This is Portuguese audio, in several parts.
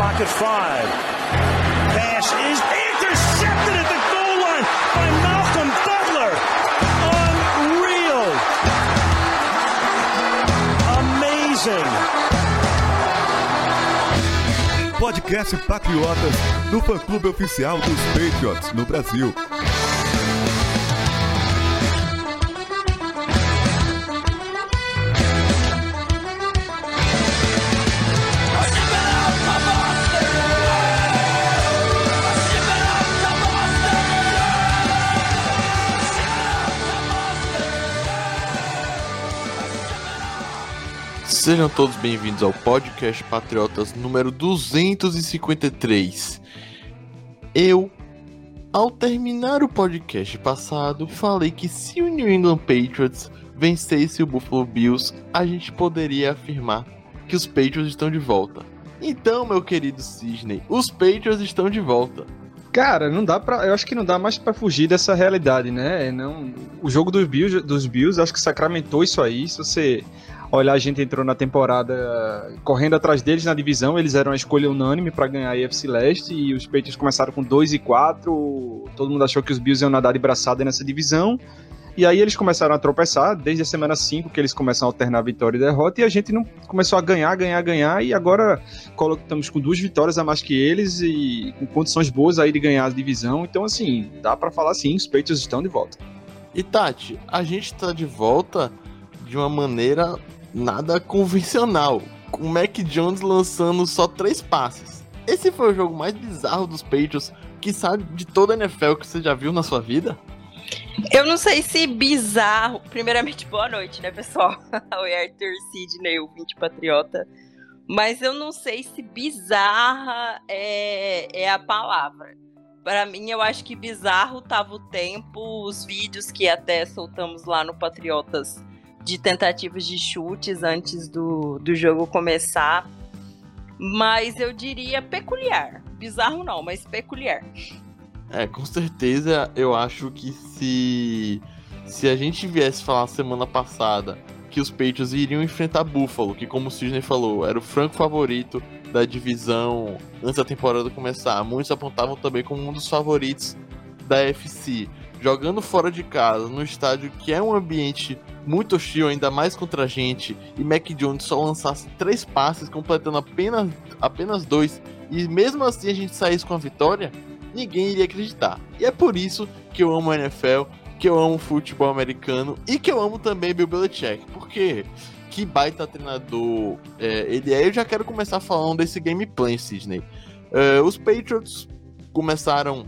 clock at five. Pass is intercepted at the goal line by Malcolm Butler. Unreal. Amazing. Podcast Patriotas do fã-clube oficial dos Patriots no Brasil. Sejam todos bem-vindos ao podcast Patriotas número 253. Eu, ao terminar o podcast passado, falei que se o New England Patriots vencesse o Buffalo Bills, a gente poderia afirmar que os Patriots estão de volta. Então, meu querido Sidney, os Patriots estão de volta. Cara, não dá para, eu acho que não dá mais para fugir dessa realidade, né? Não, o jogo dos Bills, dos Bills, acho que sacramentou isso aí. Se você olhar, a gente entrou na temporada correndo atrás deles na divisão, eles eram a escolha unânime para ganhar a AFC Leste e os Patriots começaram com 2 e 4. Todo mundo achou que os Bills iam nadar de braçada nessa divisão. E aí eles começaram a tropeçar, desde a semana 5 que eles começam a alternar vitória e derrota, e a gente não começou a ganhar, ganhar, ganhar, e agora estamos com duas vitórias a mais que eles e com condições boas aí de ganhar a divisão. Então, assim, dá para falar sim, os Patriots estão de volta. E Tati, a gente tá de volta de uma maneira nada convencional, com o Mac Jones lançando só três passes. Esse foi o jogo mais bizarro dos Patriots, que sabe de toda a NFL que você já viu na sua vida? Eu não sei se bizarro. Primeiramente, boa noite, né, pessoal? Oi, Arthur Sidney, o 20 Patriota. Mas eu não sei se bizarra é, é a palavra. Para mim, eu acho que bizarro tava o tempo, os vídeos que até soltamos lá no Patriotas de tentativas de chutes antes do, do jogo começar. Mas eu diria peculiar. Bizarro não, mas peculiar. É, com certeza eu acho que se se a gente viesse falar semana passada que os Patriots iriam enfrentar Buffalo, que como o Sidney falou, era o franco favorito da divisão antes da temporada começar, muitos apontavam também como um dos favoritos da FC. Jogando fora de casa, no estádio que é um ambiente muito hostil, ainda mais contra a gente, e Mac Jones só lançasse três passes, completando apenas, apenas dois, e mesmo assim a gente saísse com a vitória, ninguém iria acreditar. E é por isso que eu amo a NFL, que eu amo futebol americano e que eu amo também Bill Belichick, porque que baita treinador é, ele é. Eu já quero começar falando desse gameplay, Sidney. É, os Patriots começaram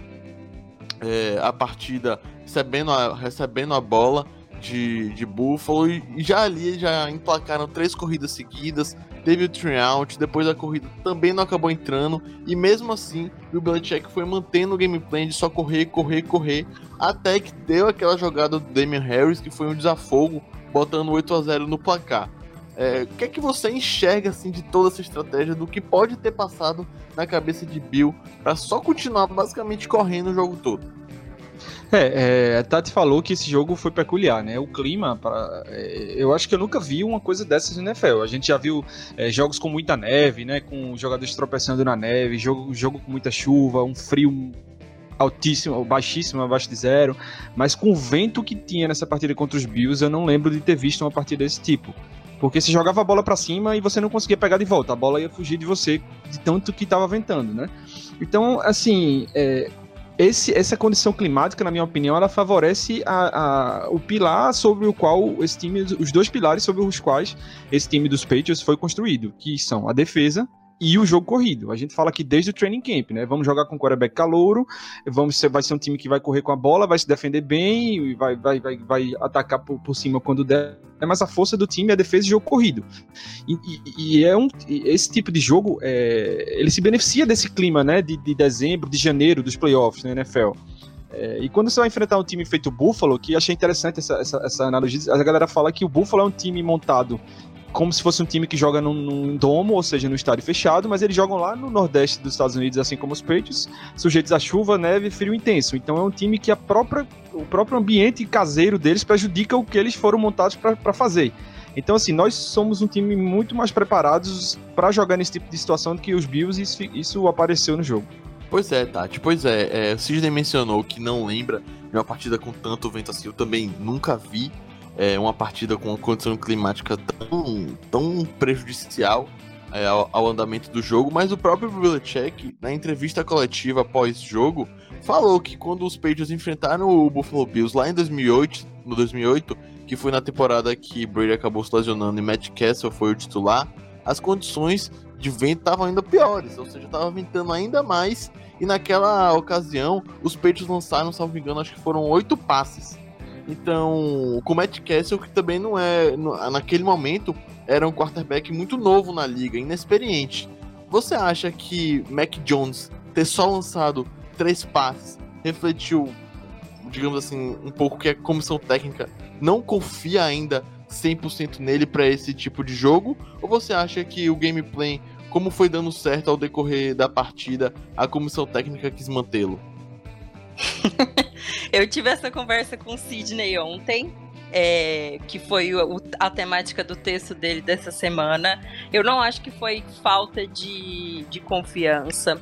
é, a partida recebendo a, recebendo a bola de, de Buffalo e já ali já emplacaram três corridas seguidas, teve o tryout, depois a corrida também não acabou entrando e mesmo assim o Belichick foi mantendo o gameplay de só correr, correr, correr, até que deu aquela jogada do Damian Harris que foi um desafogo, botando 8 a 0 no placar. É, o que é que você enxerga assim de toda essa estratégia do que pode ter passado na cabeça de Bill para só continuar basicamente correndo o jogo todo? É, é, a Tati falou que esse jogo foi peculiar, né? O clima, pra, é, eu acho que eu nunca vi uma coisa dessas no NFL. A gente já viu é, jogos com muita neve, né? Com jogadores tropeçando na neve, jogo, jogo com muita chuva, um frio altíssimo, baixíssimo, abaixo de zero. Mas com o vento que tinha nessa partida contra os Bills, eu não lembro de ter visto uma partida desse tipo. Porque você jogava a bola para cima e você não conseguia pegar de volta. A bola ia fugir de você de tanto que estava ventando, né? Então, assim, é, esse, essa condição climática, na minha opinião, ela favorece a, a, o pilar sobre o qual esse time, os dois pilares sobre os quais esse time dos Patriots foi construído, que são a defesa e o jogo corrido. A gente fala aqui desde o training camp, né? Vamos jogar com o quarterback calouro, vamos ser, vai ser um time que vai correr com a bola, vai se defender bem, vai, vai, vai, vai atacar por, por cima quando der, mas a força do time é a defesa e jogo corrido. E, e, e é um, esse tipo de jogo, é, ele se beneficia desse clima, né? De, de dezembro, de janeiro, dos playoffs na NFL. É, e quando você vai enfrentar um time feito Buffalo, que achei interessante essa, essa, essa analogia, a galera fala que o Buffalo é um time montado como se fosse um time que joga num, num, domo, ou seja, no estádio fechado, mas eles jogam lá no nordeste dos Estados Unidos, assim como os Patriots, sujeitos a chuva, neve e frio intenso. Então é um time que a própria, o próprio ambiente caseiro deles prejudica o que eles foram montados para fazer. Então, assim, nós somos um time muito mais preparados para jogar nesse tipo de situação do que os Bills e isso, isso apareceu no jogo. Pois é, Tati. Pois é, é, o Sidney mencionou que não lembra de uma partida com tanto vento assim. Eu também nunca vi é, uma partida com uma condição climática tão, tão prejudicial é, ao, ao, andamento do jogo, mas o próprio Belichick, na entrevista coletiva pós-jogo, falou que quando os Patriots enfrentaram o Buffalo Bills lá em 2008, no 2008, que foi na temporada que Brady acabou se lesionando e Matt Castle foi o titular, as condições de vento estavam ainda piores, ou seja, estava ventando ainda mais, e naquela ocasião os Patriots lançaram, salvo engano, acho que foram oito passes. Então, com o Matt Castle, que também não é, naquele momento, era um quarterback muito novo na liga, inexperiente. Você acha que Mac Jones ter só lançado três passes refletiu, digamos assim, um pouco que a comissão técnica não confia ainda 100% nele para esse tipo de jogo? Ou você acha que o gameplay, como foi dando certo ao decorrer da partida, a comissão técnica quis mantê-lo? Eu tive essa conversa com o Sidney ontem é, que foi o, a temática do texto dele dessa semana. Eu não acho que foi falta de, de confiança.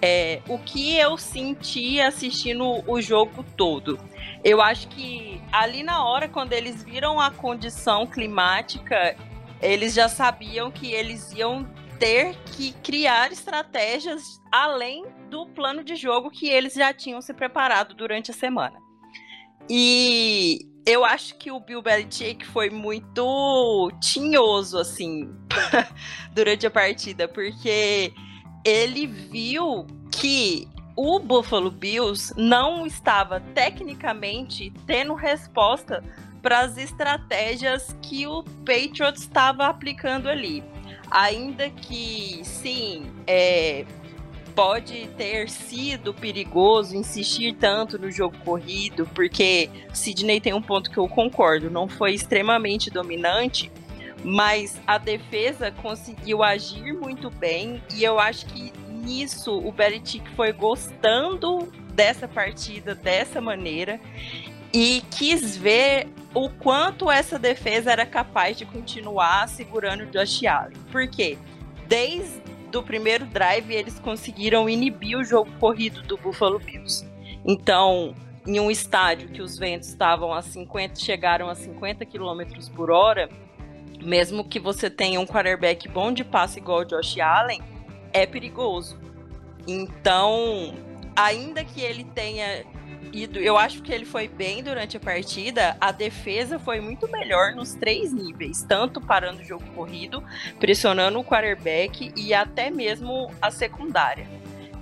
É, o que eu senti assistindo o jogo todo? Eu acho que ali na hora, quando eles viram a condição climática, eles já sabiam que eles iam ter que criar estratégias além do plano de jogo que eles já tinham se preparado durante a semana. E eu acho que o Bill Belichick foi muito tinhoso, assim, durante a partida, porque ele viu que o Buffalo Bills não estava tecnicamente tendo resposta para as estratégias que o Patriots estava aplicando ali. Ainda que, sim, é, pode ter sido perigoso insistir tanto no jogo corrido, porque Sidney tem um ponto que eu concordo, não foi extremamente dominante, mas a defesa conseguiu agir muito bem e eu acho que nisso o Belichick foi gostando dessa partida dessa maneira e quis ver o quanto essa defesa era capaz de continuar segurando o Josh Allen. Por quê? Desde do primeiro drive, eles conseguiram inibir o jogo corrido do Buffalo Bills. Então, em um estádio que os ventos estavam a 50, chegaram a 50 km por hora, mesmo que você tenha um quarterback bom de passe igual o Josh Allen, é perigoso. Então, ainda que ele tenha eu acho que ele foi bem durante a partida. A defesa foi muito melhor nos três níveis, tanto parando o jogo corrido, pressionando o quarterback e até mesmo a secundária.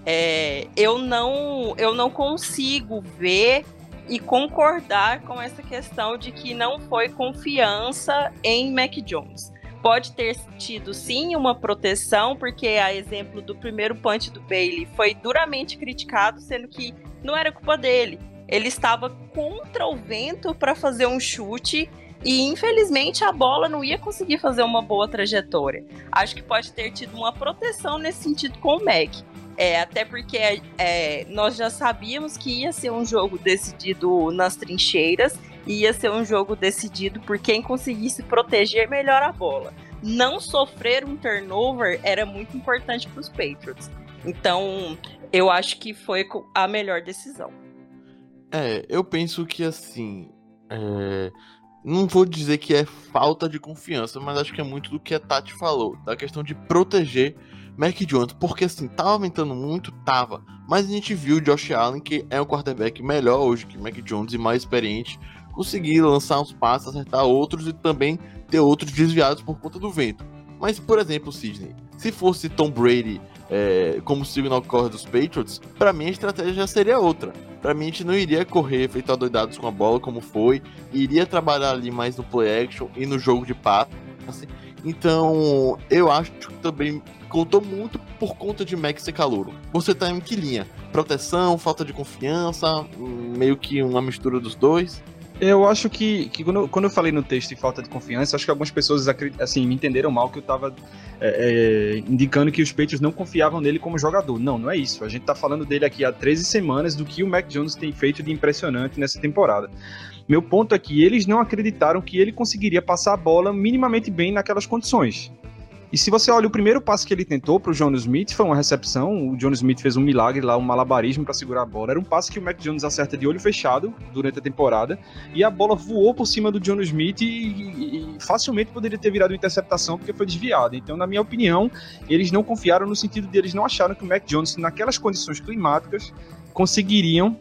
É, eu não eu não consigo ver e concordar com essa questão de que não foi confiança em Mac Jones. Pode ter tido sim uma proteção, porque a exemplo do primeiro punch do Bailey foi duramente criticado, sendo que não era culpa dele. Ele estava contra o vento para fazer um chute e infelizmente a bola não ia conseguir fazer uma boa trajetória. Acho que pode ter tido uma proteção nesse sentido com o Mac. É, até porque é, nós já sabíamos que ia ser um jogo decidido nas trincheiras, ia ser um jogo decidido por quem conseguisse proteger melhor a bola. Não sofrer um turnover era muito importante para os Patriots. Então, eu acho que foi a melhor decisão. É, eu penso que assim. É... Não vou dizer que é falta de confiança, mas acho que é muito do que a Tati falou, da questão de proteger Mac Jones, porque assim, tava aumentando muito, tava, mas a gente viu o Josh Allen, que é um quarterback melhor hoje que Mac Jones e mais experiente, conseguir lançar uns passos, acertar outros e também ter outros desviados por conta do vento. Mas, por exemplo, Sidney, se fosse Tom Brady é, como signal corre dos Patriots, para mim a estratégia já seria outra. Para mim a gente não iria correr feito doidados com a bola como foi, iria trabalhar ali mais no play action e no jogo de passe. Então, eu acho que também contou muito por conta de Max ser calouro. Você tá em que linha? Proteção, falta de confiança, meio que uma mistura dos dois? Eu acho que, que quando, quando eu falei no texto de falta de confiança, acho que algumas pessoas assim, me entenderam mal que eu estava é, é, indicando que os Patriots não confiavam nele como jogador. Não, não é isso. A gente está falando dele aqui há 13 semanas do que o Mac Jones tem feito de impressionante nessa temporada. Meu ponto é que eles não acreditaram que ele conseguiria passar a bola minimamente bem naquelas condições. E se você olha o primeiro passo que ele tentou para o John Smith, foi uma recepção. O John Smith fez um milagre lá, um malabarismo para segurar a bola. Era um passe que o Mac Jones acerta de olho fechado durante a temporada. E a bola voou por cima do John Smith e, e, e facilmente poderia ter virado interceptação porque foi desviada. Então, na minha opinião, eles não confiaram no sentido de eles não acharam que o Mac Jones, naquelas condições climáticas, conseguiriam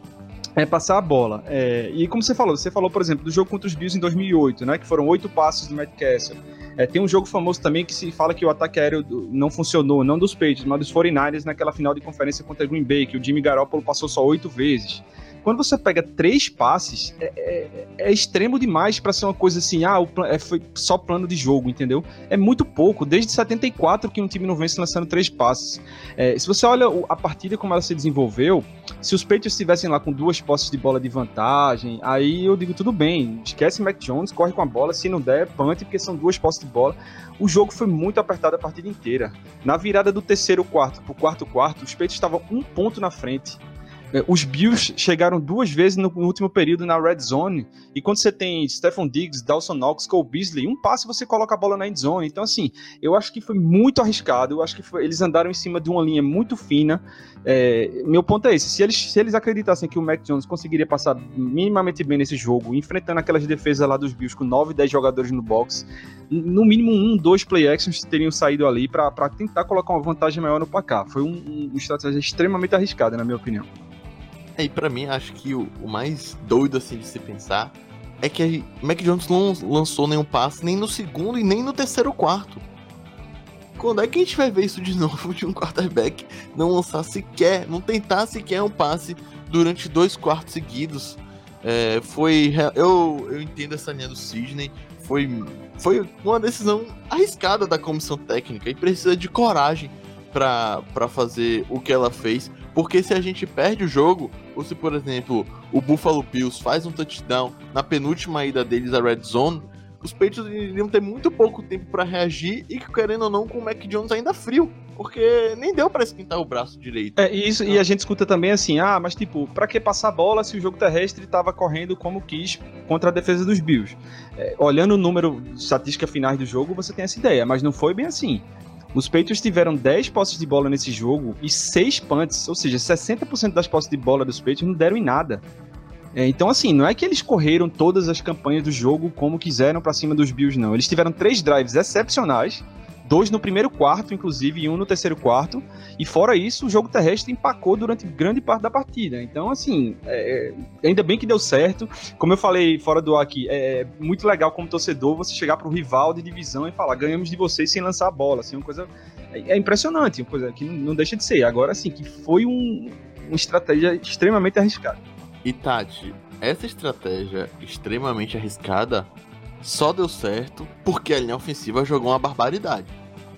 é passar a bola. É, e como você falou, você falou, por exemplo, do jogo contra os Bills em 2008, né, que foram oito passos do Matt Castle. É, tem um jogo famoso também que se fala que o ataque aéreo não funcionou, não dos Patriots, mas dos 49ers naquela final de conferência contra Green Bay, que o Jimmy Garoppolo passou só oito vezes. Quando você pega três passes, é, é, é extremo demais para ser uma coisa assim, ah, é, foi só plano de jogo, entendeu? É muito pouco. Desde 74 que um time não vence lançando três passes. É, se você olha a partida como ela se desenvolveu, se os Patriots estivessem lá com duas posses de bola de vantagem, aí eu digo tudo bem, esquece Mac Jones, corre com a bola, se não der, punch, porque são duas posses de bola. O jogo foi muito apertado a partida inteira. Na virada do terceiro quarto pro quarto quarto, os Patriots estavam um ponto na frente. É, os Bills chegaram duas vezes no, último período na red zone. E quando você tem Stephon Diggs, Dawson Knox, Cole Beasley, um passe você coloca a bola na end zone. Então, assim, eu acho que foi muito arriscado. Eu acho que foi, eles andaram em cima de uma linha muito fina. É, meu ponto é esse: se eles, se eles acreditassem que o Mac Jones conseguiria passar minimamente bem nesse jogo, enfrentando aquelas defesas lá dos Bills com 9, 10 jogadores no box, no mínimo um, dois play actions teriam saído ali para tentar colocar uma vantagem maior no placar. Foi um, um, uma estratégia extremamente arriscada, na minha opinião. E para mim, acho que o, o, mais doido assim de se pensar é que Mac Jones não lançou nenhum passe nem no segundo e nem no terceiro quarto. Quando é que a gente vai ver isso de novo de um quarterback não lançar sequer, não tentar sequer um passe durante dois quartos seguidos? É, foi. Eu, eu entendo essa linha do Sidney. Foi, foi uma decisão arriscada da comissão técnica e precisa de coragem para fazer o que ela fez. Porque se a gente perde o jogo, ou se, por exemplo, o Buffalo Bills faz um touchdown na penúltima ida deles à Red Zone, os Patriots iriam ter muito pouco tempo para reagir e, querendo ou não, com o Mac Jones ainda frio. Porque nem deu para esquentar o braço direito. É, isso, e a gente escuta também assim: ah, mas tipo, para que passar bola se o jogo terrestre estava correndo como quis contra a defesa dos Bills? É, olhando o número, estatística finais do jogo, você tem essa ideia, mas não foi bem assim. Os Patriots tiveram 10 posses de bola nesse jogo e 6 punts, ou seja, 60% das posses de bola dos Patriots não deram em nada. É, então, assim, não é que eles correram todas as campanhas do jogo como quiseram para cima dos Bills, não. Eles tiveram três drives excepcionais dois no primeiro quarto, inclusive, e um no terceiro quarto. E fora isso, o jogo terrestre empacou durante grande parte da partida. Então, assim, é, é ainda bem que deu certo. Como eu falei fora do ar aqui, é, é muito legal como torcedor você chegar para o rival de divisão e falar: ganhamos de vocês sem lançar a bola. Assim, uma coisa. É, é impressionante, uma coisa que não, deixa de ser. Agora, assim, que foi um, uma estratégia extremamente arriscada. E Tati, essa estratégia extremamente arriscada só deu certo porque a linha ofensiva jogou uma barbaridade.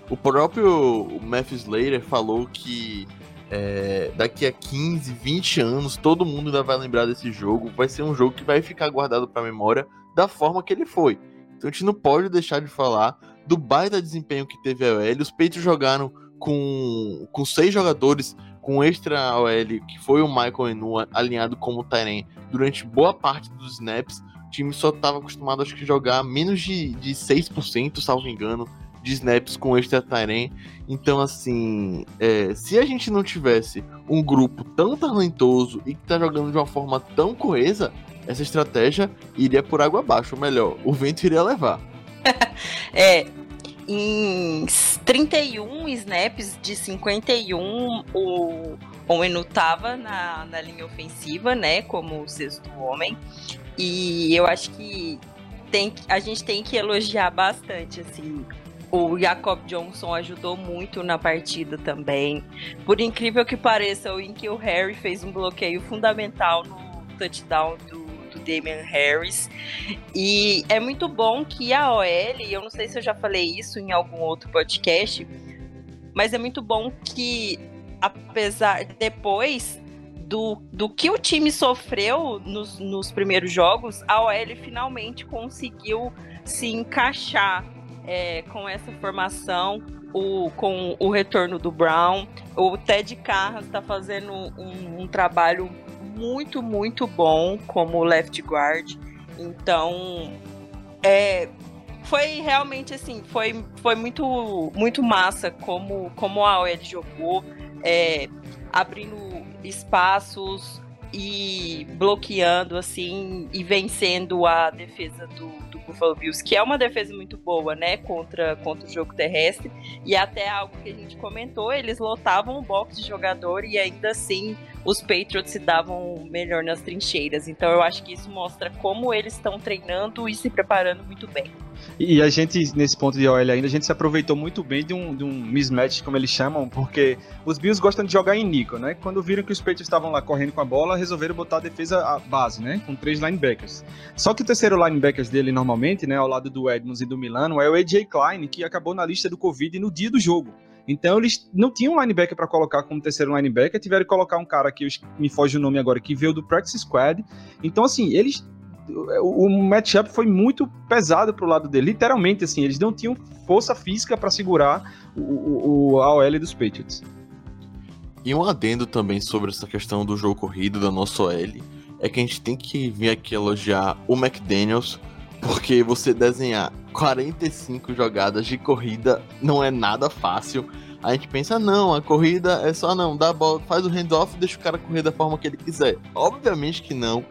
O próprio Matthew Slater falou que é, daqui a 15, 20 anos todo mundo ainda vai lembrar desse jogo. Vai ser um jogo que vai ficar guardado para a memória da forma que ele foi. Então a gente não pode deixar de falar do baita desempenho que teve a OL. Os Peitos jogaram com, com seis jogadores com extra OL, que foi o Michael Enua alinhado como Tyrene durante boa parte dos snaps. Time só estava acostumado, acho que, jogar menos de, de 6%, salvo engano, de snaps com extra Tyrene. Então, assim, é, se a gente não tivesse um grupo tão talentoso e que tá jogando de uma forma tão coesa, essa estratégia iria por água abaixo, ou melhor, o vento iria levar. é, em 31 snaps de 51, o Owenu tava na, na linha ofensiva, né, como o sexto homem. E eu acho que tem, a gente tem que elogiar bastante, assim. O Jacob Johnson ajudou muito na partida também. Por incrível que pareça, o Inkle Harry fez um bloqueio fundamental no touchdown do, do Damian Harris. E é muito bom que a OL, eu não sei se eu já falei isso em algum outro podcast, mas é muito bom que, apesar depois do, do que o time sofreu nos, nos primeiros jogos, a OL finalmente conseguiu se encaixar é, com essa formação, o, com o retorno do Brown. O Ted Carras está fazendo um, um, trabalho muito, muito bom como left guard. Então, é, foi realmente assim, foi, foi muito, muito massa como, como a OL jogou, é, abrindo espaços e bloqueando assim e vencendo a defesa do, do Buffalo Bills, que é uma defesa muito boa, né, contra, contra o jogo terrestre, e até algo que a gente comentou, eles lotavam o box de jogador e ainda assim os Patriots se davam melhor nas trincheiras. Então eu acho que isso mostra como eles estão treinando e se preparando muito bem. E a gente, nesse ponto de OL ainda, a gente se aproveitou muito bem de um, de um mismatch, como eles chamam, porque os Bills gostam de jogar em Nico, né? Quando viram que os Patriots estavam lá correndo com a bola, resolveram botar a defesa à base, né? Com três linebackers. Só que o terceiro linebackers dele, normalmente, né, ao lado do Edmonds e do Milano, é o AJ Klein, que acabou na lista do Covid no dia do jogo. Então eles não tinham um linebacker para colocar como terceiro linebacker, tiveram que colocar um cara que me foge o nome agora, que veio do Practice Squad. Então, assim, eles o, matchup foi muito pesado pro lado dele, literalmente assim, eles não tinham força física para segurar o, o, a OL dos Patriots. E um adendo também sobre essa questão do jogo corrido da nossa OL é que a gente tem que vir aqui elogiar o McDaniels, porque você desenhar 45 jogadas de corrida não é nada fácil. A gente pensa, não, a corrida é só não, dá a bola, faz o handoff e deixa o cara correr da forma que ele quiser. Obviamente que não.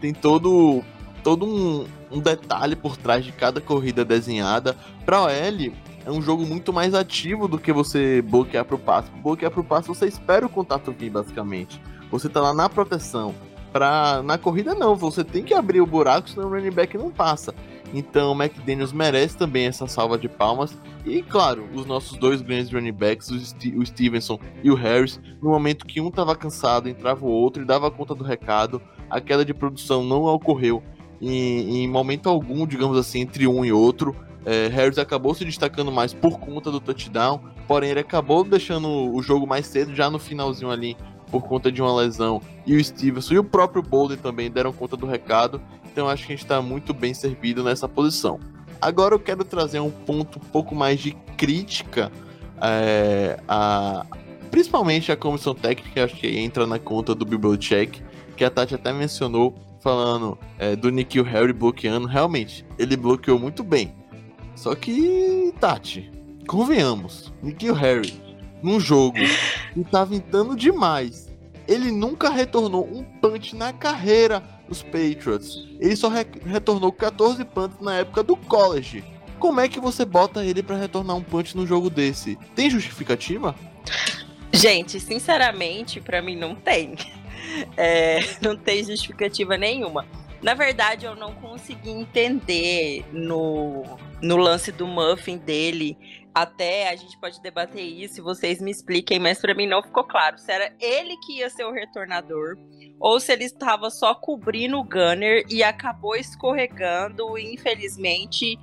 Tem todo todo um, um detalhe por trás de cada corrida desenhada. Para OL, é um jogo muito mais ativo do que você bloquear pro passe. Bloquear pro passe, você espera o contato vir, basicamente. Você tá lá na proteção. Pra, na corrida, não. Você tem que abrir o buraco, senão o running back não passa. Então, o McDaniels merece também essa salva de palmas. E, claro, os nossos dois grandes running backs, o, St o Stevenson e o Harris, no momento que um estava cansado, entrava o outro e dava conta do recado. A queda de produção não ocorreu em, em momento algum, digamos assim, entre um e outro. É, Harris acabou se destacando mais por conta do touchdown, porém ele acabou deixando o jogo mais cedo, já no finalzinho ali, por conta de uma lesão. E o Stevenson e o próprio Bolden também deram conta do recado, então acho que a gente está muito bem servido nessa posição. Agora eu quero trazer um ponto um pouco mais de crítica, é, a, principalmente a comissão técnica, acho que entra na conta do Bibliotech, que a Tati até mencionou, falando é, do Nikhil Harry bloqueando, realmente, ele bloqueou muito bem. Só que, Tati, convenhamos, Nikhil Harry, num jogo que tá ventando demais, ele nunca retornou um punch na carreira dos Patriots. Ele só re retornou 14 punts na época do college. Como é que você bota ele para retornar um punch num jogo desse? Tem justificativa? Gente, sinceramente, para mim não tem. É, não tem justificativa nenhuma. Na verdade, eu não consegui entender no, no lance do muffin dele. Até a gente pode debater isso, vocês me expliquem, mas para mim não ficou claro se era ele que ia ser o retornador ou se ele estava só cobrindo o Gunner e acabou escorregando e infelizmente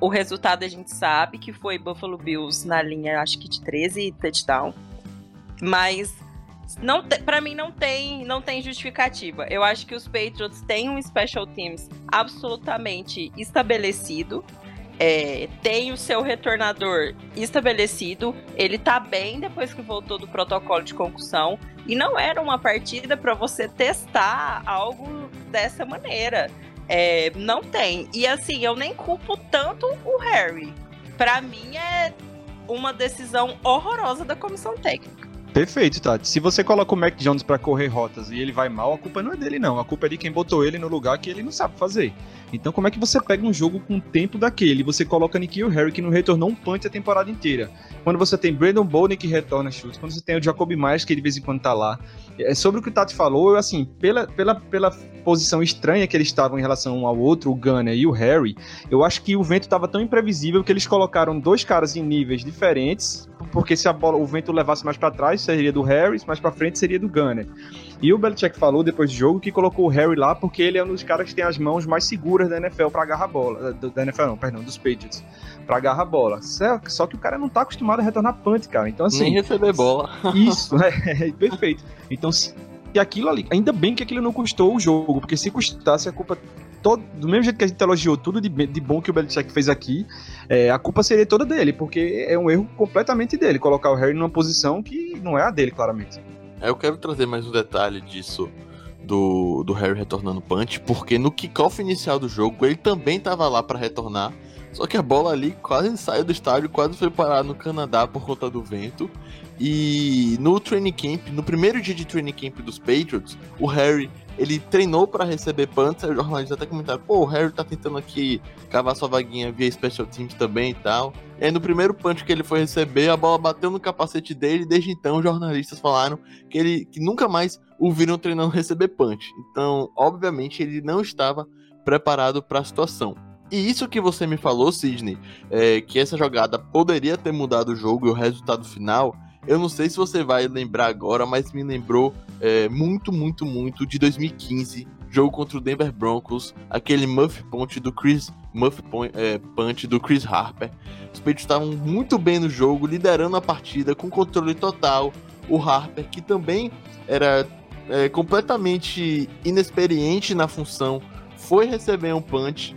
o resultado a gente sabe que foi Buffalo Bills na linha, acho que de 13 touchdown. Mas não para mim não tem não tem justificativa. Eu acho que os Patriots têm um special teams absolutamente estabelecido. É, tem o seu retornador estabelecido, ele tá bem depois que voltou do protocolo de concussão e não era uma partida para você testar algo dessa maneira. É, não tem. E assim, eu nem culpo tanto o Harry. Para mim é uma decisão horrorosa da comissão técnica. Perfeito, Tati. Se você coloca o Mac Jones para correr rotas e ele vai mal, a culpa não é dele, não. A culpa é de quem botou ele no lugar que ele não sabe fazer. Então, como é que você pega um jogo com o tempo daquele? Você coloca Nikhil Harry, que não retornou um punch a temporada inteira. Quando você tem Brandon Bowden, que retorna chutes. Quando você tem o Jacob Myers, que de vez em quando tá lá. É, sobre o que o Tati falou, assim, pela, pela, pela posição estranha que eles estavam em relação um ao outro, o Gunner e o Harry, eu acho que o vento estava tão imprevisível que eles colocaram dois caras em níveis diferentes, porque se a bola, o vento levasse mais para trás, seria do Harris, mais para frente seria do Gunner. E o Belichick falou depois do jogo que colocou o Harry lá porque ele é um dos caras que tem as mãos mais seguras da NFL para agarrar a bola, da NFL não, perdão, dos Patriots, para agarrar a bola. Só que o cara não tá acostumado a retornar punt, cara. Então assim, nem receber bola. Isso, é, é perfeito. Então E aquilo ali, ainda bem que aquilo não custou o jogo, porque se custasse a culpa todo, do mesmo jeito que a gente elogiou tudo de, de bom que o Belichick fez aqui, é, a culpa seria toda dele, porque é um erro completamente dele, colocar o Harry numa posição que não é a dele, claramente. É, eu quero trazer mais um detalhe disso do, do Harry retornando punch, porque no kickoff inicial do jogo ele também estava lá para retornar, só que a bola ali quase saiu do estádio, quase foi parar no Canadá por conta do vento. E no training camp, no primeiro dia de training camp dos Patriots, o Harry ele treinou para receber punts, aí o jornalista até comentaram, pô, o Harry tá tentando aqui cavar sua vaguinha via Special Teams também e tal. E aí no primeiro punch que ele foi receber, a bola bateu no capacete dele, e desde então os jornalistas falaram que ele que nunca mais o viram treinando receber punch. Então, obviamente, ele não estava preparado para a situação. E isso que você me falou, Sidney, é, que essa jogada poderia ter mudado o jogo e o resultado final, eu não sei se você vai lembrar agora, mas me lembrou é, muito, muito, muito de 2015, jogo contra o Denver Broncos, aquele muff punch do Chris muff point, é, punch do Chris Harper. Os Patriots estavam muito bem no jogo, liderando a partida com controle total. O Harper, que também era é, completamente inexperiente na função, foi receber um punch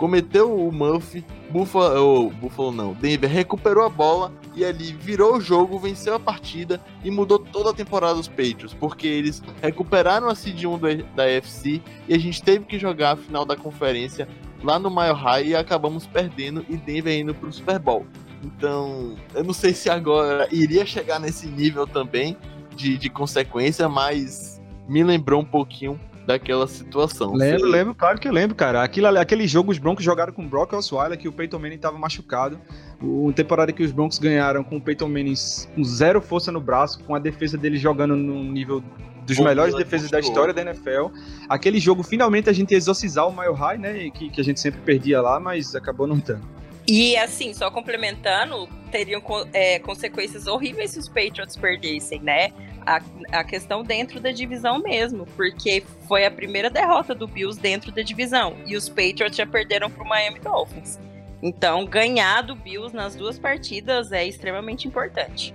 cometeu o Muff, Buffalo, oh, Buffalo não, Denver recuperou a bola e ali virou o jogo, venceu a partida e mudou toda a temporada dos Patriots, porque eles recuperaram a seed 1 da FC e a gente teve que jogar a final da conferência lá no Mile High e acabamos perdendo e Denver indo pro Super Bowl. Então, eu não sei se agora iria chegar nesse nível também de, de consequência, mas me lembrou um pouquinho daquela situação. Lembro, Sim. lembro, claro que eu lembro, cara. Aquilo, aquele jogo, os Broncos jogaram com o Brock Osweiler, que o Peyton Manning estava machucado. Uma temporada que os Broncos ganharam com o Peyton Manning com zero força no braço, com a defesa dele jogando no nível dos Bom, melhores defesas da história da NFL. Aquele jogo, finalmente, a gente ia exorcizar o Mile High, né? Que, que a gente sempre perdia lá, mas acabou não tendo. E assim, só complementando, teriam é, consequências horríveis se os Patriots perdessem, né? A, a questão dentro da divisão mesmo, porque foi a primeira derrota do Bills dentro da divisão. E os Patriots já perderam para o Miami Dolphins. Então, ganhar do Bills nas duas partidas é extremamente importante.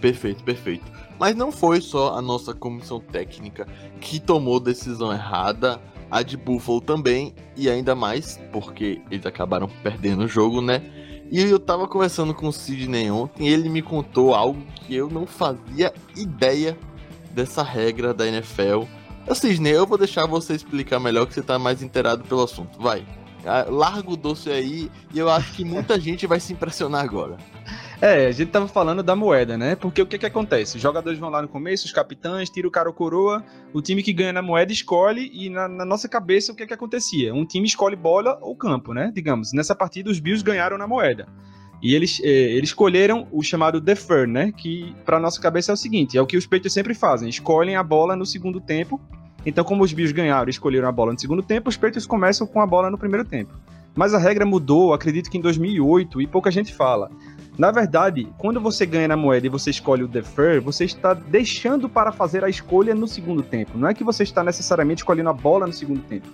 Perfeito, perfeito. Mas não foi só a nossa comissão técnica que tomou decisão errada a de Buffalo também, e ainda mais porque eles acabaram perdendo o jogo, né? E eu tava conversando com o Sidney ontem e ele me contou algo que eu não fazia ideia dessa regra da NFL. Eu, Sidney, eu vou deixar você explicar melhor que você tá mais inteirado pelo assunto. Vai. Ah, larga o doce aí e eu acho que muita gente vai se impressionar agora. É, a gente tava falando da moeda, né? Porque o que que acontece? Os jogadores vão lá no começo, os capitães, tira o cara ou coroa, o time que ganha na moeda escolhe, e na, na, nossa cabeça o que que acontecia? Um time escolhe bola ou campo, né? Digamos, nessa partida os Bills ganharam na moeda. E eles, eh, eles escolheram o chamado defer, né? Que para nossa cabeça é o seguinte: é o que os Patriots sempre fazem, escolhem a bola no segundo tempo. Então, como os Bills ganharam e escolheram a bola no segundo tempo, os Patriots começam com a bola no primeiro tempo. Mas a regra mudou, acredito que em 2008, e pouca gente fala. Na verdade, quando você ganha na moeda e você escolhe o defer, você está deixando para fazer a escolha no segundo tempo. Não é que você está necessariamente escolhendo a bola no segundo tempo.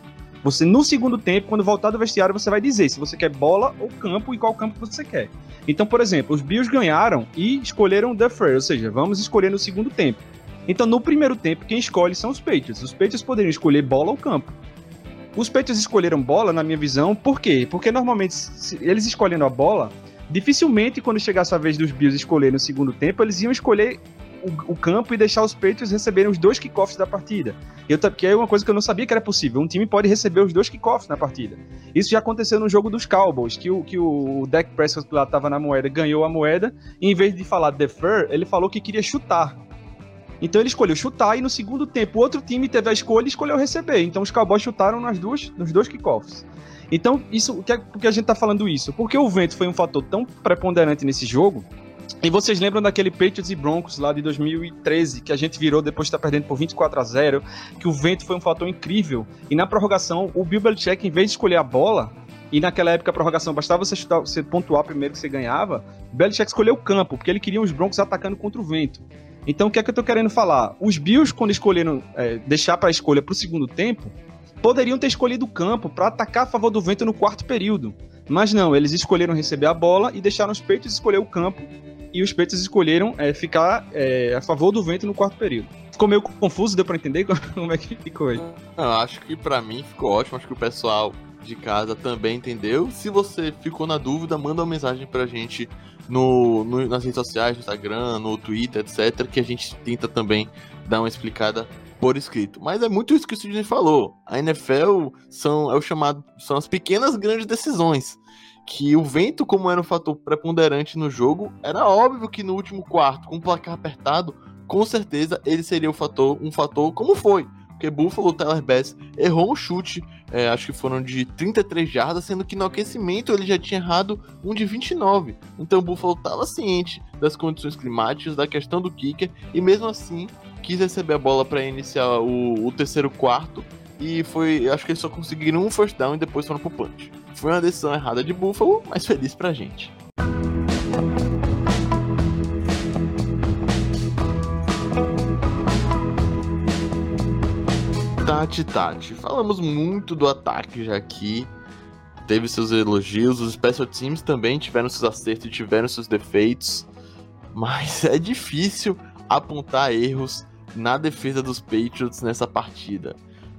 Você, no segundo tempo, quando voltar do vestiário, você vai dizer se você quer bola ou campo e qual campo você quer. Então, por exemplo, os Bills ganharam e escolheram o defer, ou seja, vamos escolher no segundo tempo. Então, no primeiro tempo, quem escolhe são os Patriots. Os Patriots poderiam escolher bola ou campo. Os Patriots escolheram bola, na minha visão, por quê? Porque normalmente, eles escolhendo a bola, dificilmente quando chegasse a vez dos Bills escolher no segundo tempo, eles iam escolher o, o campo e deixar os Patriots receberem os dois kickoffs da partida. Eu, que é uma coisa que eu não sabia que era possível. Um time pode receber os dois kickoffs na partida. Isso já aconteceu no jogo dos Cowboys, que o, que o Dak Prescott lá estava na moeda, ganhou a moeda, e em vez de falar defer, ele falou que queria chutar. Então ele escolheu chutar e no segundo tempo o outro time teve a escolha e escolheu receber. Então os Cowboys chutaram nas duas, nos dois kickoffs. Então, isso, é, por que a gente tá falando isso? Porque o vento foi um fator tão preponderante nesse jogo. E vocês lembram daquele Patriots e Broncos lá de 2013, que a gente virou depois de estar perdendo por 24 a 0, que o vento foi um fator incrível. E na prorrogação, o Bill Belichick, em vez de escolher a bola, e naquela época a prorrogação bastava você, chutar, você pontuar primeiro que você ganhava, Belichick escolheu o campo, porque ele queria os Broncos atacando contra o vento. Então o que é que eu tô querendo falar? Os Bills, quando escolheram é, deixar para a escolha para o segundo tempo, poderiam ter escolhido o campo para atacar a favor do vento no quarto período. Mas não, eles escolheram receber a bola e deixaram os peitos escolher o campo. E os peitos escolheram é, ficar é, a favor do vento no quarto período. ficou meio confuso, deu pra entender como é que ficou aí? Acho que pra mim ficou ótimo, acho que o pessoal de casa também entendeu. Se você ficou na dúvida, manda uma mensagem pra gente no, no, nas redes sociais, no Instagram, no Twitter, etc., que a gente tenta também dar uma explicada por escrito. Mas é muito isso que o Sidney falou. A NFL são, é o chamado, são as pequenas grandes decisões. Que o vento, como era um fator preponderante no jogo, era óbvio que no último quarto, com o placar apertado, com certeza ele seria um fator, um fator como foi. Porque Buffalo, Tyler Bass errou um chute, é, acho que foram de 33 jardas, sendo que no aquecimento ele já tinha errado um de 29. Então Buffalo estava ciente das condições climáticas, da questão do kicker, e mesmo assim quis receber a bola para iniciar o, o, terceiro quarto. E foi. Acho que eles só conseguiram um first down e depois foram pro punch. Foi uma decisão errada de Buffalo, mas feliz pra gente. Tati Tati. Falamos muito do ataque já aqui. Teve seus elogios. Os special teams também tiveram seus acertos e tiveram seus defeitos. Mas é difícil apontar erros na defesa dos Patriots nessa partida.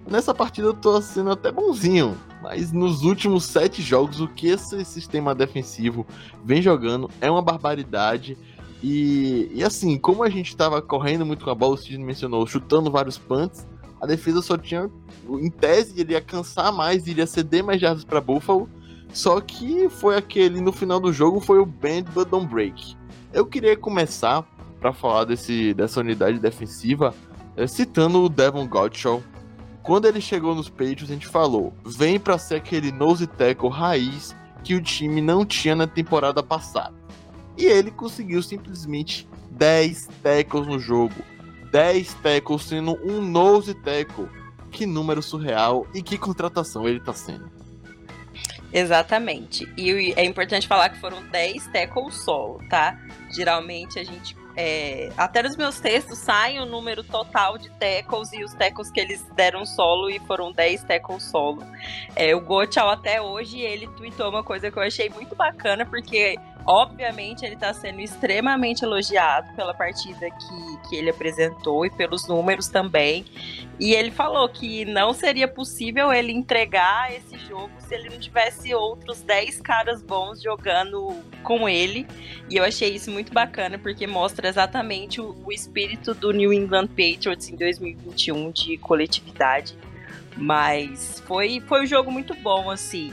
Nessa partida eu tô sendo até bonzinho, mas nos últimos sete jogos o que esse sistema defensivo vem jogando é uma barbaridade. E, e assim, como a gente estava correndo muito com a bola, o Sidney mencionou, chutando vários punts, a defesa só tinha, em tese, ele ia cansar mais, iria ceder mais jardas para Buffalo. Só que foi aquele, no final do jogo, foi o bend but don't break. Eu queria começar para falar desse, dessa unidade defensiva, é, citando o Devon Gottschall. Quando ele chegou nos Patriots, a gente falou: vem para ser aquele nose tackle raiz que o time não tinha na temporada passada. E ele conseguiu simplesmente 10 tackles no jogo. 10 tackles sendo um nose tackle. Que número surreal e que contratação ele tá sendo. Exatamente. E é importante falar que foram 10 tackles solo, tá? Geralmente a gente é, até nos meus textos sai o número total de tackles e os tackles que eles deram solo e foram 10 tackles solo. É, o Gochal até hoje ele tweetou uma coisa que eu achei muito bacana, porque obviamente ele está sendo extremamente elogiado pela partida que, que ele apresentou e pelos números também. E ele falou que não seria possível ele entregar esse jogo se ele não tivesse outros 10 caras bons jogando com ele. E eu achei isso muito bacana porque mostra exatamente o, o espírito do New England Patriots em 2021 de coletividade. Mas foi, foi um jogo muito bom, assim.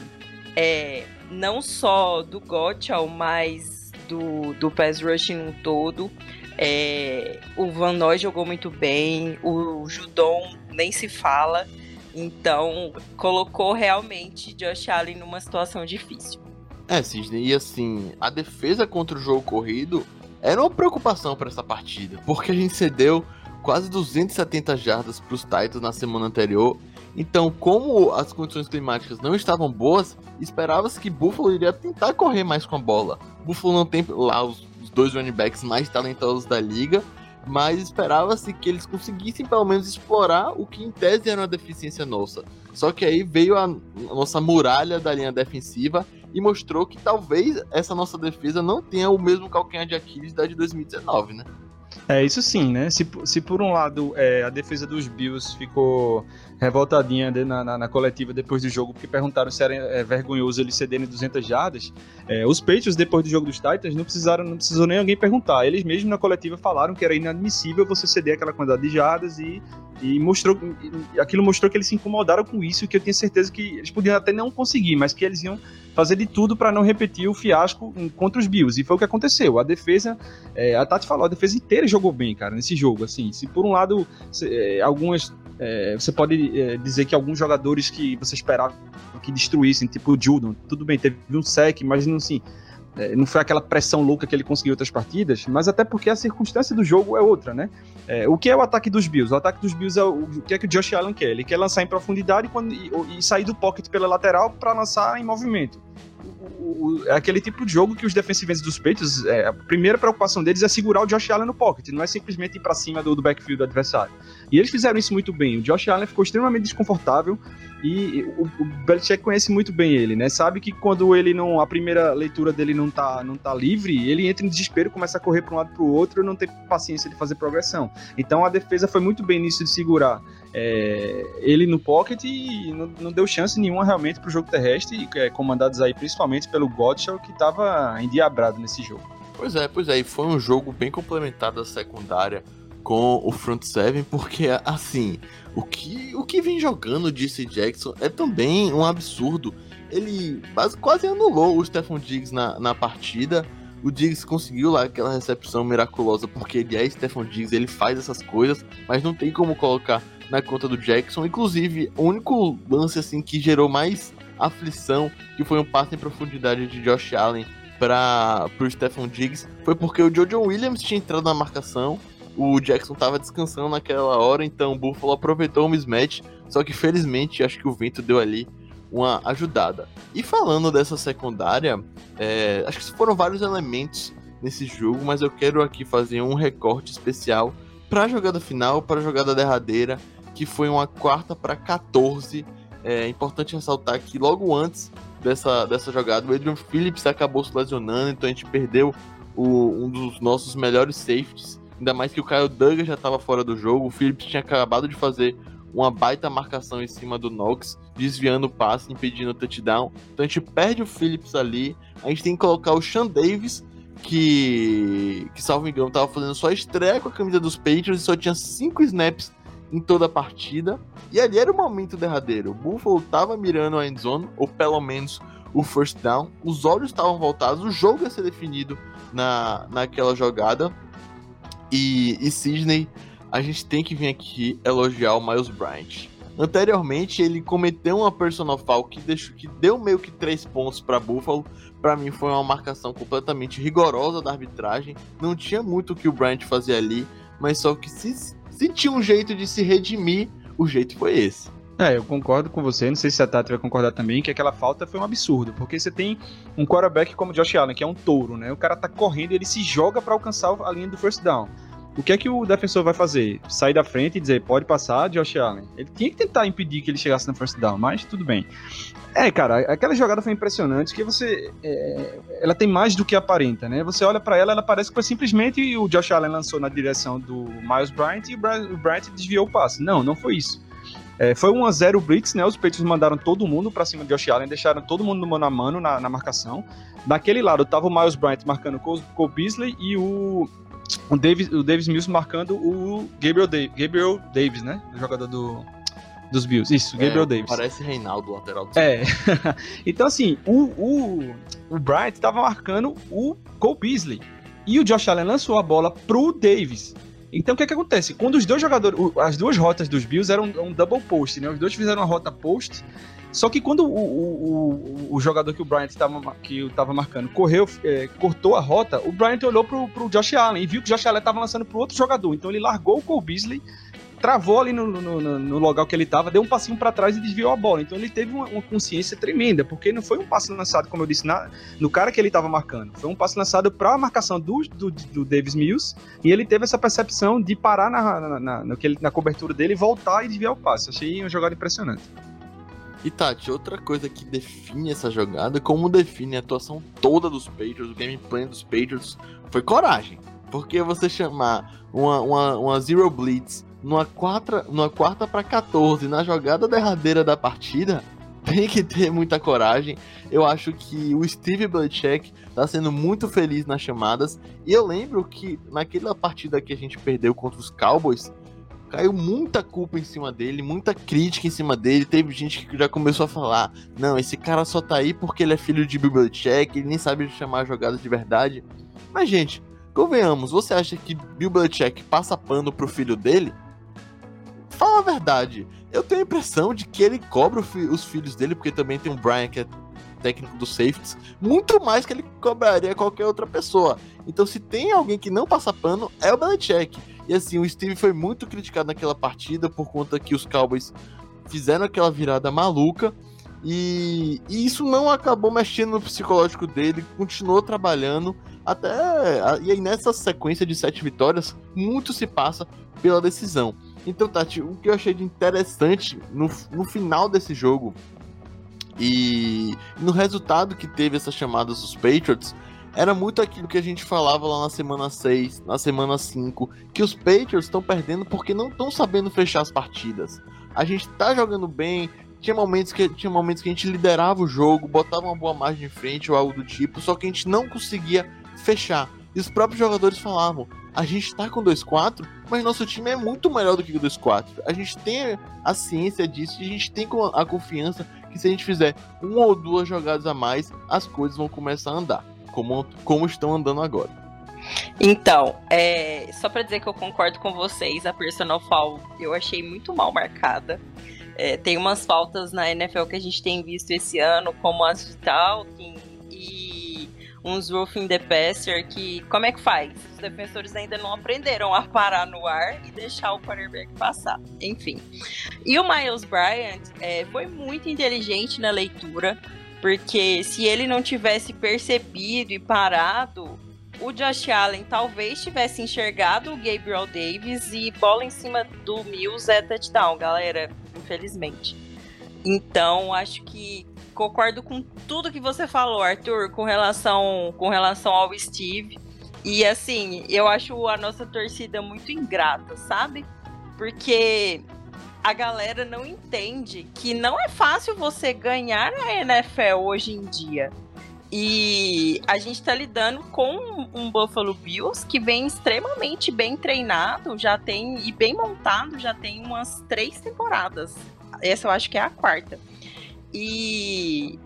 É, não só do Gottschall, mas do, do pass rushing um todo. É, o Van Noy jogou muito bem, o Judon nem se fala. Então, colocou realmente Josh Allen numa situação difícil. É, Sidney, e assim, a defesa contra o jogo corrido era uma preocupação para essa partida, porque a gente cedeu quase 270 jardas para os Titans na semana anterior. Então, como as condições climáticas não estavam boas, esperava-se que Buffalo iria tentar correr mais com a bola. Buffalo não tem lá os dois running backs mais talentosos da liga, mas esperava-se que eles conseguissem pelo menos explorar o que em tese era uma deficiência nossa. Só que aí veio a nossa muralha da linha defensiva e mostrou que talvez essa nossa defesa não tenha o mesmo calcanhar de Aquiles da de 2019, né? É, isso sim, né? Se, se por um lado é, a defesa dos Bills ficou revoltadinha na, na, na, coletiva depois do jogo, porque perguntaram se era é, vergonhoso eles cederem 200 jardas, é, os Patriots, depois do jogo dos Titans, não precisaram, não precisou nem alguém perguntar. Eles mesmos na coletiva falaram que era inadmissível você ceder aquela quantidade de jardas e, e mostrou, e aquilo mostrou que eles se incomodaram com isso que eu tinha certeza que eles podiam até não conseguir, mas que eles iam fazer de tudo para não repetir o fiasco contra os Bills. E foi o que aconteceu. A defesa, é, a Tati falou, a defesa inteira jogou bem, cara, nesse jogo. Assim, se por um lado se, é, algumas é, você pode é, dizer que alguns jogadores que você esperava que destruíssem, tipo o Judon, tudo bem, teve um sec, mas não assim. É, não foi aquela pressão louca que ele conseguiu outras partidas, mas até porque a circunstância do jogo é outra, né? É, o que é o ataque dos Bills? O ataque dos Bills é o, o que é que o Josh Allen quer? Ele quer lançar em profundidade quando, e, e sair do pocket pela lateral para lançar em movimento. o, é aquele tipo de jogo que os defensivos dos Patriots, é, a primeira preocupação deles é segurar o Josh Allen no pocket, não é simplesmente ir para cima do, do backfield do adversário. E eles fizeram isso muito bem. O Josh Allen ficou extremamente desconfortável e o, o Belichick conhece muito bem ele, né? Sabe que quando ele não. A primeira leitura dele não tá, não tá livre, ele entra em desespero, começa a correr para um lado para o outro não tem paciência de fazer progressão. Então a defesa foi muito bem nisso de segurar é, ele no pocket e não, não, deu chance nenhuma realmente para o jogo terrestre, é, comandados aí principalmente pelo Gottschall, que estava endiabrado nesse jogo. Pois é, pois é, e foi um jogo bem complementado da secundária com o front seven, porque assim, o que, o que vem jogando DC Jackson é também um absurdo. Ele quase, quase anulou o Stephon Diggs na, na partida. O Diggs conseguiu lá aquela recepção miraculosa, porque ele é Stephon Diggs, ele faz essas coisas, mas não tem como colocar na conta do Jackson. Inclusive, o único lance assim que gerou mais aflição, que foi um passe em profundidade de Josh Allen para o Stephon Diggs, foi porque o Jojo Williams tinha entrado na marcação o Jackson tava descansando naquela hora, então o Buffalo aproveitou o mismatch, só que felizmente acho que o vento deu ali uma ajudada. E falando dessa secundária, é, acho que foram vários elementos nesse jogo, mas eu quero aqui fazer um recorte especial para a jogada final, para a jogada derradeira, que foi uma quarta para 14. É importante ressaltar que logo antes dessa, dessa jogada, o Adrian Phillips acabou se lesionando, então a gente perdeu o, um dos nossos melhores safeties Ainda mais que o Kyle Duggan já estava fora do jogo. O Phillips tinha acabado de fazer uma baita marcação em cima do Knox, desviando o passe, impedindo o touchdown. Então a gente perde o Phillips ali. A gente tem que colocar o Sean Davis, que, que salvo engano, estava fazendo só estreia com a camisa dos Patriots e só tinha 5 snaps em toda a partida. E ali era o momento derradeiro. O Buffalo estava mirando a endzone, ou pelo menos o first down. Os olhos estavam voltados, o jogo ia ser definido na, naquela jogada. E, e Sidney, a gente tem que vir aqui elogiar o Miles Bryant. Anteriormente, ele cometeu uma personal foul que, deixou, que deu meio que três pontos para Buffalo. Para mim, foi uma marcação completamente rigorosa da arbitragem. Não tinha muito o que o Bryant fazia ali, mas só que se, se tinha um jeito de se redimir, o jeito foi esse. É, eu concordo com você, não sei se a Tati vai concordar também, que aquela falta foi um absurdo, porque você tem um quarterback como Josh Allen, que é um touro, né? O cara tá correndo ele se joga para alcançar a linha do first down. O que é que o defensor vai fazer? Sair da frente e dizer, pode passar, Josh Allen. Ele tinha que tentar impedir que ele chegasse no first down, mas tudo bem. É, cara, aquela jogada foi impressionante, que você... É, ela tem mais do que aparenta, né? Você olha para ela, ela parece que foi simplesmente o Josh Allen lançou na direção do Miles Bryant e o Bryant desviou o passe. Não, não foi isso. É, foi 1 a 0 Blitz, né? Os Patriots mandaram todo mundo para cima de Josh Allen, deixaram todo mundo no mano a mano na, na marcação. Daquele lado tava o Miles Bryant marcando o Cole Beasley e o, o, Davis, o Davis Mills marcando o Gabriel, Davis, Gabriel Davis, né? O jogador do, dos Bills. Isso, Gabriel é, Davis. Parece Reinaldo, lateral. Do é. então, assim, o, o, o Bryant tava marcando o Cole Beasley. E o Josh Allen lançou a bola pro Davis. Então o que, é que acontece? Quando os dois jogadores, as duas rotas dos Bills eram um double post, né? Os dois fizeram uma rota post. Só que quando o, o, o, o jogador que o Bryant estava que marcando correu, é, cortou a rota, o Bryant olhou pro, pro Josh Allen e viu que o Josh Allen estava lançando pro outro jogador. Então ele largou o Cole Beasley travou ali no, no, no, local que ele estava, deu um passinho para trás e desviou a bola. Então ele teve uma, uma, consciência tremenda, porque não foi um passe lançado, como eu disse, na, no cara que ele estava marcando. Foi um passe lançado para a marcação do, do, do, Davis Mills e ele teve essa percepção de parar na, na, na, na, cobertura dele, voltar e desviar o passe. Achei uma jogada impressionante. E Tati, outra coisa que define essa jogada, como define a atuação toda dos Patriots, o gameplay dos Patriots, foi coragem. Porque você chamar uma, uma, uma Zero Blitz numa, quarta, numa quarta para 14, na jogada derradeira da partida, tem que ter muita coragem. Eu acho que o Steve Belichick tá sendo muito feliz nas chamadas. E eu lembro que naquela partida que a gente perdeu contra os Cowboys, caiu muita culpa em cima dele, muita crítica em cima dele. Teve gente que já começou a falar: não, esse cara só tá aí porque ele é filho de Bill Belichick, ele nem sabe chamar jogadas de verdade. Mas, gente, convenhamos, você acha que Bill Belichick passa pano pro filho dele? Fala a verdade. Eu tenho a impressão de que ele cobra os filhos dele, porque também tem o Brian, que é técnico do safeties, muito mais que ele cobraria qualquer outra pessoa. Então, se tem alguém que não passa pano, é o Belichick. E assim, o Steve foi muito criticado naquela partida por conta que os Cowboys fizeram aquela virada maluca. E, e, isso não acabou mexendo no psicológico dele, continuou trabalhando até. E aí, nessa sequência de sete vitórias, muito se passa pela decisão. Então, Tati, o que eu achei de interessante no, no final desse jogo e no resultado que teve essas chamadas dos Patriots era muito aquilo que a gente falava lá na semana 6, na semana 5, que os Patriots estão perdendo porque não estão sabendo fechar as partidas. A gente tá jogando bem, tinha momentos que tinha momentos que a gente liderava o jogo, botava uma boa margem de frente ou algo do tipo, só que a gente não conseguia fechar. E os próprios jogadores falavam: a gente tá com 2-4, mas nosso time é muito melhor do que o 2-4. A gente tem a ciência disso a gente tem a confiança que se a gente fizer uma ou duas jogadas a mais, as coisas vão começar a andar, como, como estão andando agora. Então, é, só para dizer que eu concordo com vocês, a personal foul eu achei muito mal marcada. É, tem umas faltas na NFL que a gente tem visto esse ano, como as de Talking uns roofing the passer, que como é que faz? Os defensores ainda não aprenderam a parar no ar e deixar o quarterback passar. Enfim. E o Miles Bryant é, foi muito inteligente na leitura, porque se ele não tivesse percebido e parado, o Josh Allen talvez tivesse enxergado o Gabriel Davis e bola em cima do Mills é touchdown, galera infelizmente. Então, acho que concordo com tudo que você falou, Arthur, com relação, com relação ao Steve. E assim, eu acho a nossa torcida muito ingrata, sabe? Porque a galera não entende que não é fácil você ganhar na NFL hoje em dia. E a gente tá lidando com um Buffalo Bills que vem extremamente bem treinado, já tem e bem montado, já tem umas três temporadas. Essa eu acho que é a quarta. E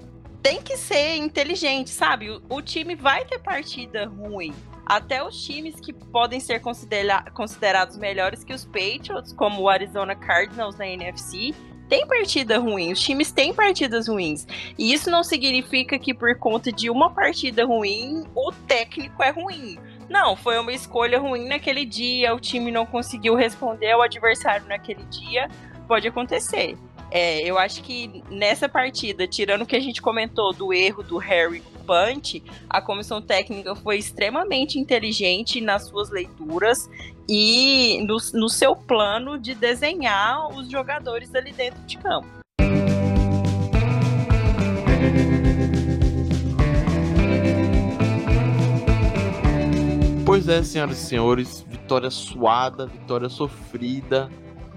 tem que ser inteligente, sabe? O, o time vai ter partida ruim. Até os times que podem ser considera considerados melhores que os Patriots, como o Arizona Cardinals na NFC, tem partida ruim, os times têm partidas ruins. E isso não significa que por conta de uma partida ruim, o técnico é ruim. Não, foi uma escolha ruim naquele dia, o time não conseguiu responder ao adversário naquele dia. Pode acontecer. É, eu acho que nessa partida, tirando o que a gente comentou do erro do Harry Punch, a comissão técnica foi extremamente inteligente nas suas leituras e no, no seu plano de desenhar os jogadores ali dentro de campo. Pois é, senhoras e senhores, vitória suada, vitória sofrida,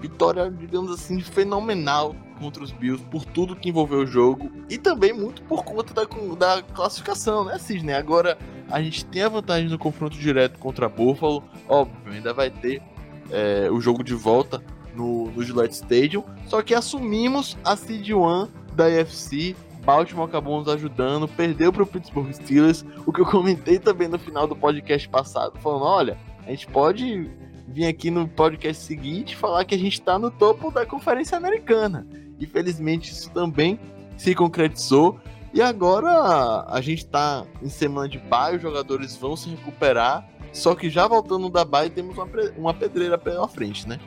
vitória, digamos assim, fenomenal contra os Bills por tudo que envolveu o jogo e também muito por conta da, da classificação, né, Sidney? Agora a gente tem a vantagem no confronto direto contra Buffalo, óbvio, ainda vai ter é, o jogo de volta no, no Gillette Stadium, só que assumimos a Seed 1 da AFC. Baltimore acabou nos ajudando, perdeu para o Pittsburgh Steelers, o que eu comentei também no final do podcast passado, falando: olha, a gente pode vir aqui no podcast seguinte falar que a gente está no topo da Conferência Americana. Infelizmente, isso também se concretizou. E agora a gente está em semana de baio, os jogadores vão se recuperar. Só que já voltando da baia, temos uma, uma pedreira pela frente, né?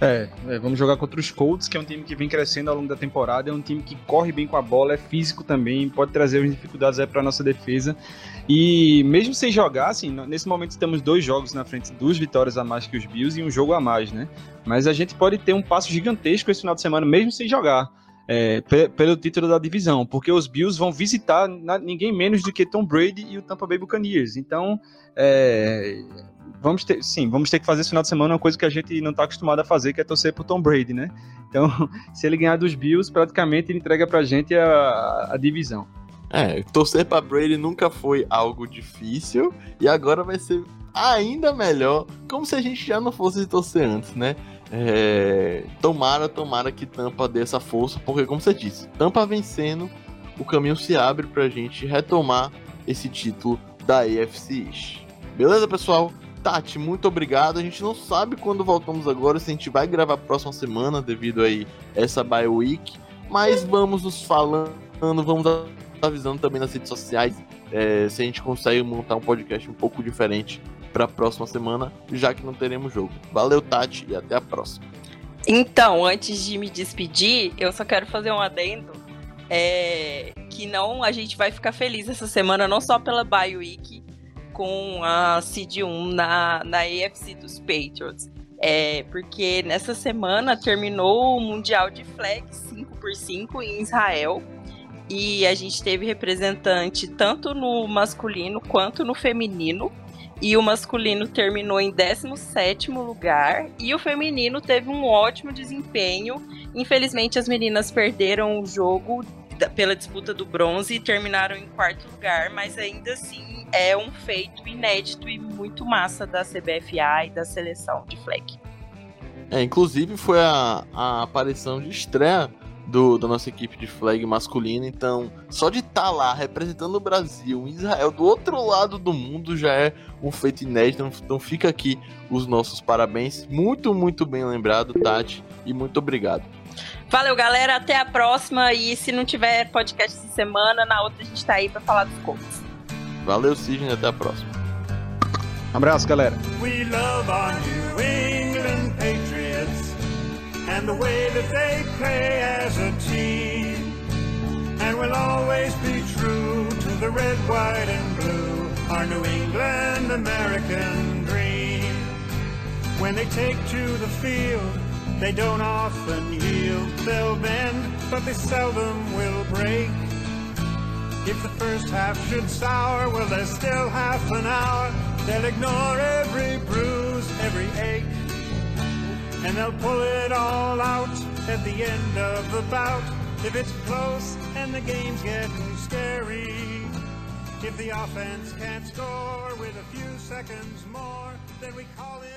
É, é, vamos jogar contra os Colts, que é um time que vem crescendo ao longo da temporada, é um time que corre bem com a bola, é físico também, pode trazer as dificuldades para nossa defesa. E mesmo sem jogar, assim, nesse momento temos dois jogos na frente, duas vitórias a mais que os Bills e um jogo a mais, né? Mas a gente pode ter um passo gigantesco esse final de semana, mesmo sem jogar. É, pelo título da divisão, porque os Bills vão visitar ninguém menos do que Tom Brady e o Tampa Bay Buccaneers. Então, é, vamos ter, sim, vamos ter que fazer esse final de semana uma coisa que a gente não está acostumado a fazer, que é torcer por Tom Brady, né? Então, se ele ganhar dos Bills, praticamente ele entrega pra gente a, a divisão. É, torcer pra Brady nunca foi algo difícil e agora vai ser ainda melhor, como se a gente já não fosse torcer antes, né? É, tomara, tomara que Tampa dê essa força, porque como você disse, Tampa vencendo, o caminho se abre pra gente retomar esse título da AFC East. Beleza, pessoal? Tati, muito obrigado. A gente não sabe quando voltamos agora, se a gente vai gravar próxima semana devido aí essa bye week, mas vamos nos falando, vamos avisando também nas redes sociais é, se a gente consegue montar um podcast um pouco diferente para a próxima semana, já que não teremos jogo. Valeu, Tati, e até a próxima. Então, antes de me despedir, eu só quero fazer um adendo é, que não a gente vai ficar feliz essa semana, não só pela bye week com a Seed 1 na, na AFC dos Patriots. É, porque nessa semana terminou o Mundial de Flag 5x5 em Israel. E a gente teve representante tanto no masculino quanto no feminino. E o masculino terminou em 17 lugar e o feminino teve um ótimo desempenho. Infelizmente, as meninas perderam o jogo pela disputa do bronze e terminaram em quarto lugar, mas ainda assim é um feito inédito e muito massa da CBFA e da seleção de flag. É, inclusive foi a, a aparição de estreia do, da nossa equipe de flag masculina. Então, só de estar tá lá representando o Brasil, Israel, do outro lado do mundo, já é um feito inédito. Então, fica aqui os nossos parabéns. Muito, muito bem lembrado, Tati, e muito obrigado. Valeu, galera. Até a próxima. E se não tiver podcast essa semana, na outra a gente tá aí para falar dos Colts. Valeu, Sidney. Até a próxima. Um abraço, galera. And the way that they play as a team. And we'll always be true to the red, white, and blue, our New England American dream. When they take to the field, they don't often yield. They'll bend, but they seldom will break. If the first half should sour, well, there's still half an hour. They'll ignore every bruise, every ache. And they'll pull it all out at the end of the bout. If it's close and the game's getting scary. If the offense can't score with a few seconds more, then we call in